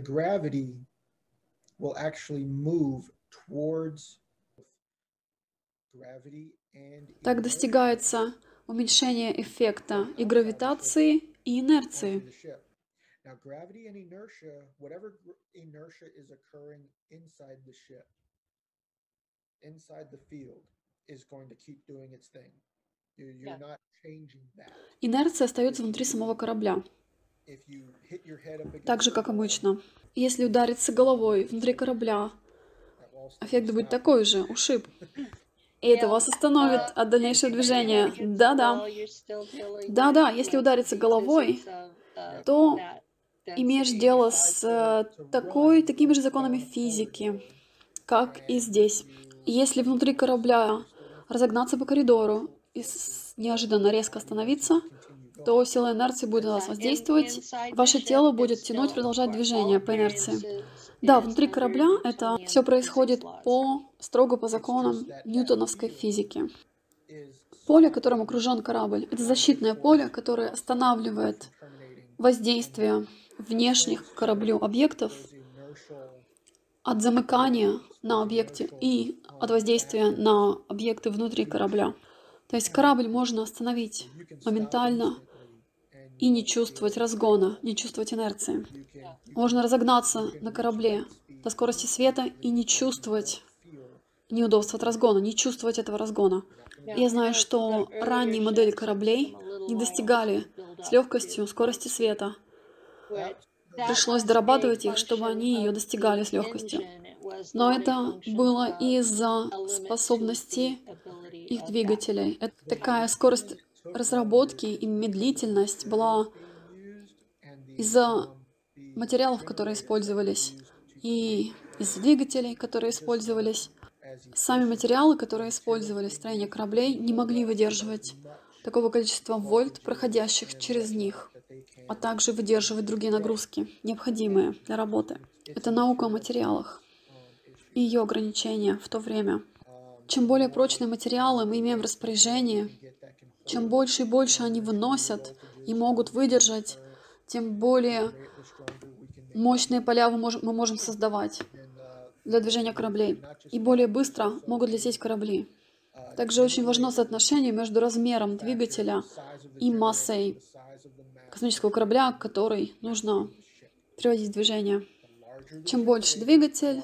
gravity will actually move towards gravity and Так достигается уменьшение эффекта и гравитации, и инерции. onto the ship. Now, gravity and inertia, whatever inertia is occurring inside the ship, inside the field, is going to keep doing its thing. You- You're Yeah. not changing that. Инерция остается внутри самого корабля, Так же, как обычно. Если удариться головой внутри корабля, эффект будет такой же, ушиб. И это вас остановит от дальнейшего движения. Да-да. Да-да, если удариться головой, то имеешь дело с э, такой, такими же законами физики, как и здесь. Если внутри корабля разогнаться по коридору и неожиданно резко остановиться, то сила инерции будет на вас воздействовать, ваше тело будет тянуть, продолжать движение по инерции. Да, внутри корабля это все происходит по строго по законам ньютоновской физики. Поле, которым окружен корабль, это защитное поле, которое останавливает воздействие внешних кораблю объектов от замыкания на объекте и от воздействия на объекты внутри корабля. То есть корабль можно остановить моментально и не чувствовать разгона, не чувствовать инерции. Можно разогнаться на корабле до скорости света и не чувствовать неудобства от разгона, не чувствовать этого разгона. Я знаю, что ранние модели кораблей не достигали с легкостью скорости света. Пришлось дорабатывать их, чтобы они ее достигали с легкостью. Но это было из-за способности их двигателей. Это такая скорость разработки и медлительность была из-за материалов, которые использовались, и из-за двигателей, которые использовались. Сами материалы, которые использовались в строении кораблей, не могли выдерживать такого количества вольт, проходящих через них, а также выдерживать другие нагрузки, необходимые для работы. Это наука о материалах и ее ограничения в то время. Чем более прочные материалы мы имеем в распоряжении, чем больше и больше они выносят и могут выдержать, тем более мощные поля мы можем, создавать для движения кораблей. И более быстро могут лететь корабли. Также очень важно соотношение между размером двигателя и массой космического корабля, который нужно приводить в движение. Чем больше двигатель,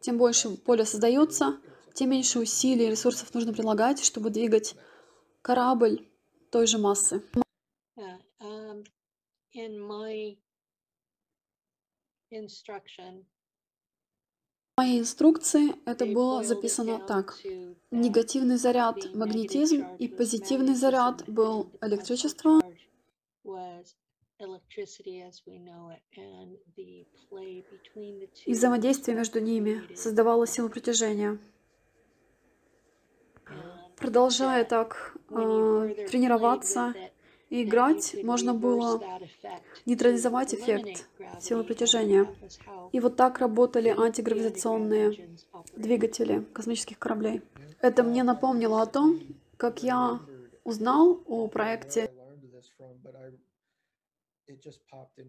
тем больше поля создается, тем меньше усилий и ресурсов нужно прилагать, чтобы двигать корабль той же массы. Yeah, um, in my instruction, В моей инструкции это было записано так. Негативный заряд магнетизм, и позитивный заряд был электричество. И взаимодействие между ними создавало силу притяжения. Продолжая так э, тренироваться и играть, можно было нейтрализовать эффект силы притяжения. И вот так работали антигравитационные двигатели космических кораблей. Это мне напомнило о том, как я узнал о проекте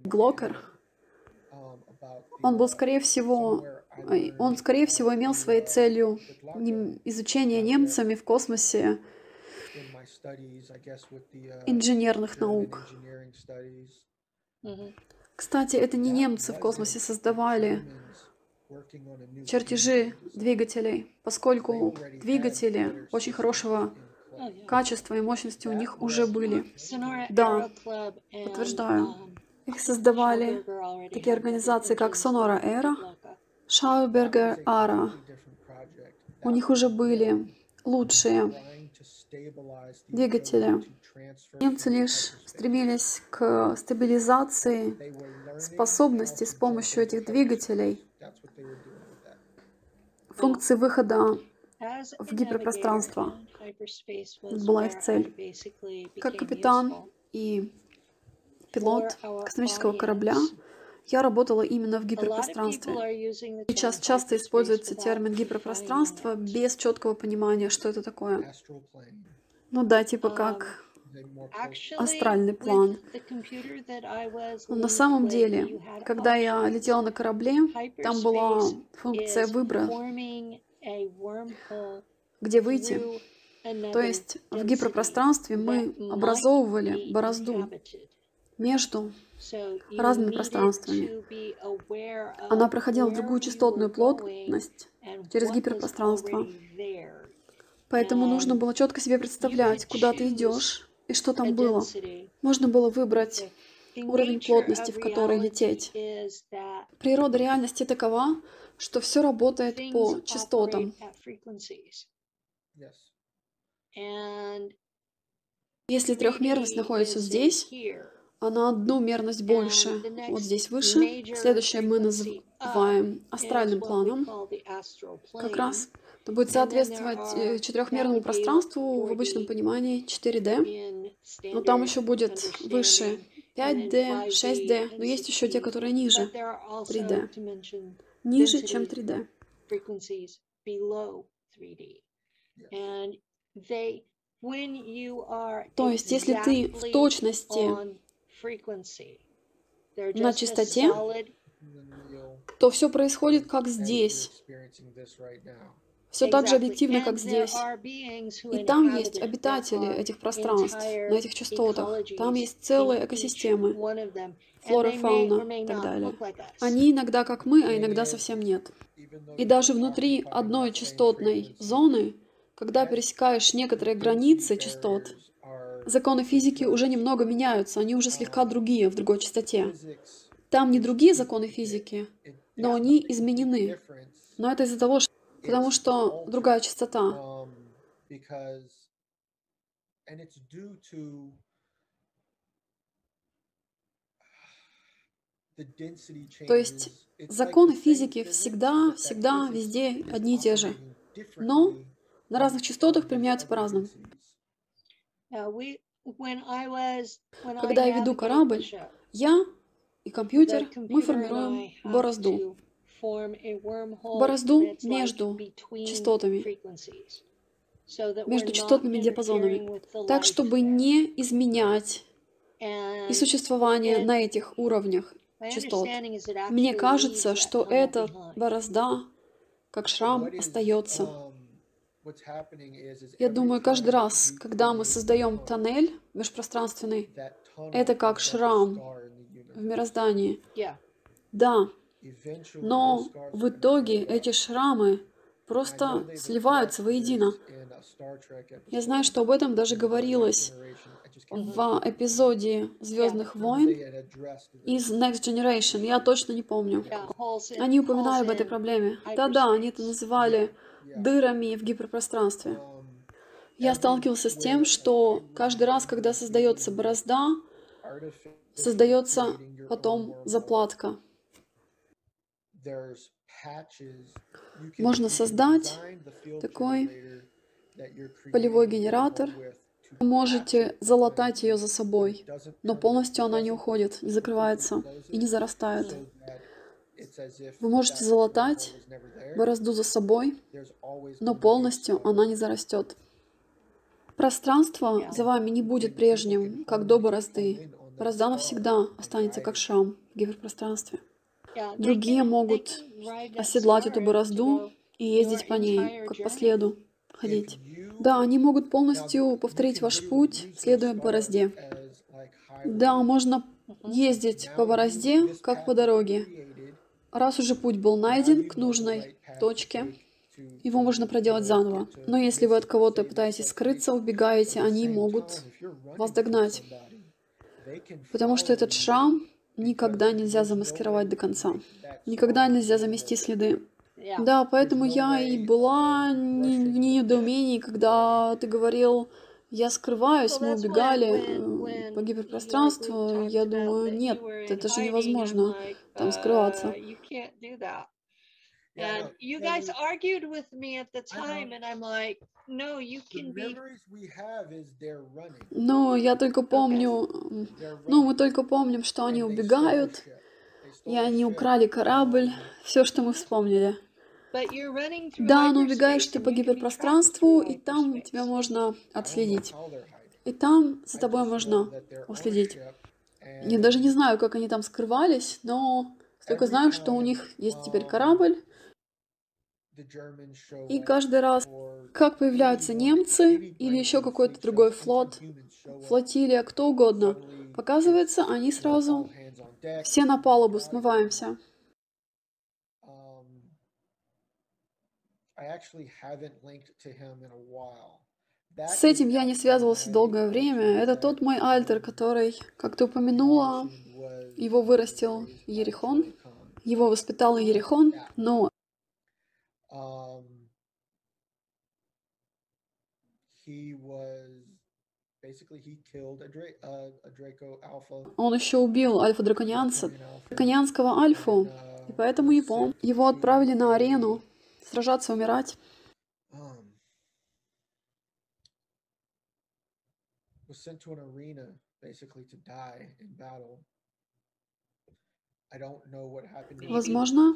Глокер. Он был, скорее всего, он, скорее всего, имел своей целью изучение немцами в космосе инженерных наук. Кстати, это не немцы в космосе создавали чертежи двигателей, поскольку двигатели очень хорошего качества и мощности у них уже были. Да, подтверждаю. Их создавали Schauberger такие организации, как Sonora Era. Шаубергер Ара. У них уже были лучшие двигатели. Немцы лишь стремились к стабилизации способности с помощью этих двигателей функции выхода в гиперпространство. была их цель. Как капитан и пилот космического корабля я работала именно в гиперпространстве. Сейчас часто используется термин гиперпространство без четкого понимания, что это такое. Ну да, типа Um, как астральный план. Но на самом деле, когда я летела на корабле, там была функция выбора, где выйти. То есть в гиперпространстве мы образовывали борозду между разными пространствами. Она проходила в другую частотную плотность через гиперпространство. Поэтому нужно было четко себе представлять, куда ты идешь и что там было. Можно было выбрать уровень плотности, в который лететь. Природа реальности такова, что все работает по частотам. Если трехмерность находится здесь, а на одну мерность больше, вот здесь выше. Следующее мы называем астральным планом. Как раз это будет соответствовать э, четырехмерному пространству в обычном понимании 4D. Но там еще будет выше 5D, 6D, но есть еще те, которые ниже 3D. Ниже, чем 3D. То есть, если ты в точности на частоте, то все происходит как здесь. Все так же объективно, как здесь. И там есть обитатели этих пространств, на этих частотах. Там есть целые экосистемы, флора, фауна и так далее. Они иногда как мы, а иногда совсем нет. И даже внутри одной частотной зоны, когда пересекаешь некоторые границы частот, законы физики уже немного меняются, они уже слегка другие в другой частоте. Там не другие законы физики, но они изменены. Но это из-за того, что... потому что другая частота. То есть законы физики всегда, всегда, везде одни и те же. Но на разных частотах применяются по-разному. Когда я веду корабль, я и компьютер, мы формируем борозду. Борозду между частотами, между частотными диапазонами, так, чтобы не изменять и существование на этих уровнях частот. Мне кажется, что эта борозда, как шрам, остается. Я думаю, каждый раз, когда мы создаем тоннель межпространственный, это как шрам в мироздании. Да, но в итоге эти шрамы просто сливаются воедино. Я знаю, что об этом даже говорилось в эпизоде Звездных войн из Next Generation. Я точно не помню. Они упоминали об этой проблеме. Да-да, они это называли дырами в гиперпространстве. Я сталкивался с тем, что каждый раз, когда создается борозда, создается потом заплатка. Можно создать такой полевой генератор. Вы можете залатать ее за собой, но полностью она не уходит, не закрывается и не зарастает. Вы можете залатать борозду за собой, но полностью она не зарастет. Пространство за вами не будет прежним, как до борозды. Борозда навсегда останется как шрам в гиперпространстве. Другие могут оседлать эту борозду и ездить по ней, как по следу, ходить. Да, они могут полностью повторить ваш путь, следуя борозде. Да, можно ездить по борозде, как по дороге, Раз уже путь был найден к нужной точке, его можно проделать заново. Но если вы от кого-то пытаетесь скрыться, убегаете, они могут вас догнать. Потому что этот шрам никогда нельзя замаскировать до конца. Никогда нельзя замести следы. Да, поэтому я и была не, в недоумении, когда ты говорил, я скрываюсь, мы убегали по гиперпространству. Я думаю, нет, это же невозможно там скрываться. And you guys argued with me at the time, and I'm like, no, you can be... Но я только помню, ну, мы только помним, что они убегают, и они украли корабль, все, что мы вспомнили. Да, но убегаешь ты по гиперпространству, и там тебя можно отследить. И там за тобой можно уследить. Я даже не знаю, как они там скрывались, но только знаю, что у них есть теперь корабль. И каждый раз, как появляются немцы или еще какой-то другой флот, флотилия, кто угодно, показывается, они сразу все на палубу смываемся. С этим я не связывался долгое время. Это тот мой альтер, который, как ты упомянула, его вырастил Ерихон, его воспитал Ерихон, но он еще убил альфа-драконианца, драконианского альфу, и поэтому его, его отправили на арену сражаться, умирать. was sent to an arena basically to die in battle. I don't know what happened. Возможно.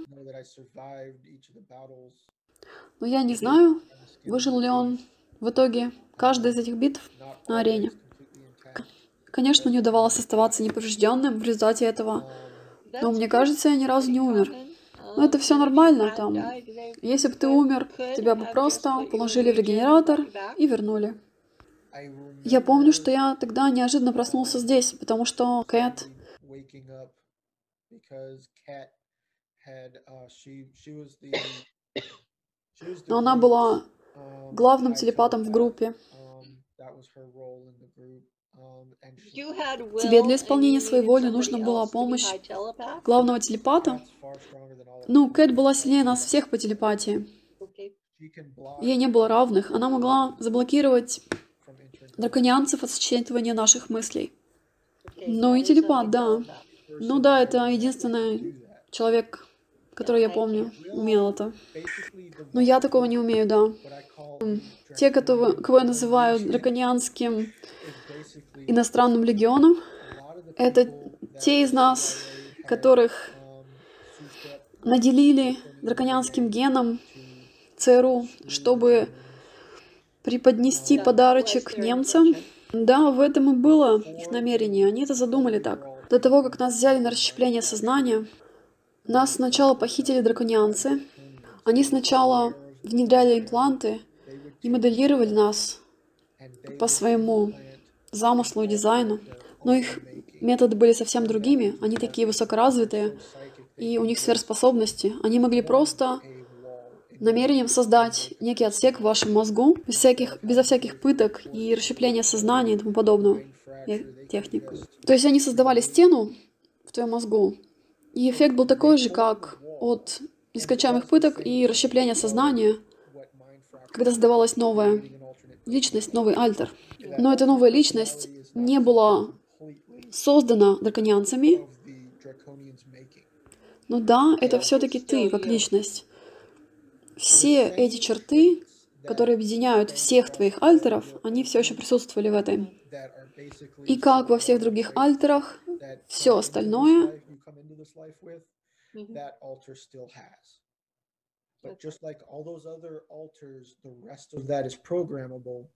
Но я не знаю, выжил ли он в итоге каждой из этих битв на арене. Конечно, не удавалось оставаться неповрежденным в результате этого, но мне кажется, я ни разу не умер. Но это все нормально там. Если бы ты умер, тебя бы просто положили в регенератор и вернули. Я помню, что я тогда неожиданно проснулся здесь, потому что Кэт... Но она была главным телепатом в группе. Тебе для исполнения своей воли нужна была помощь главного телепата? Ну, Кэт была сильнее нас всех по телепатии. Ей не было равных. Она могла заблокировать драконианцев от считывания наших мыслей. Ну и телепат, да. Ну да, это единственный человек, который я помню, умел это. Но я такого не умею, да. Те, кого, кого я называю драконианским иностранным легионом, это те из нас, которых наделили драконианским геном ЦРУ, чтобы преподнести подарочек немцам. Да, в этом и было их намерение. Они это задумали так. До того, как нас взяли на расщепление сознания, нас сначала похитили драконианцы. Они сначала внедряли импланты и моделировали нас по своему замыслу и дизайну. Но их методы были совсем другими. Они такие высокоразвитые, и у них сверхспособности. Они могли просто намерением создать некий отсек в вашем мозгу без всяких, безо всяких пыток и расщепления сознания и тому подобного техник. То есть они создавали стену в твоем мозгу, и эффект был такой же, как от нескончаемых пыток и расщепления сознания, когда создавалась новая личность, новый альтер. Но эта новая личность не была создана драконианцами. Но да, это все-таки ты, как личность все эти черты, которые объединяют всех твоих альтеров, они все еще присутствовали в этой. И как во всех других альтерах, все остальное But just like all those other altars, the rest of that is programmable.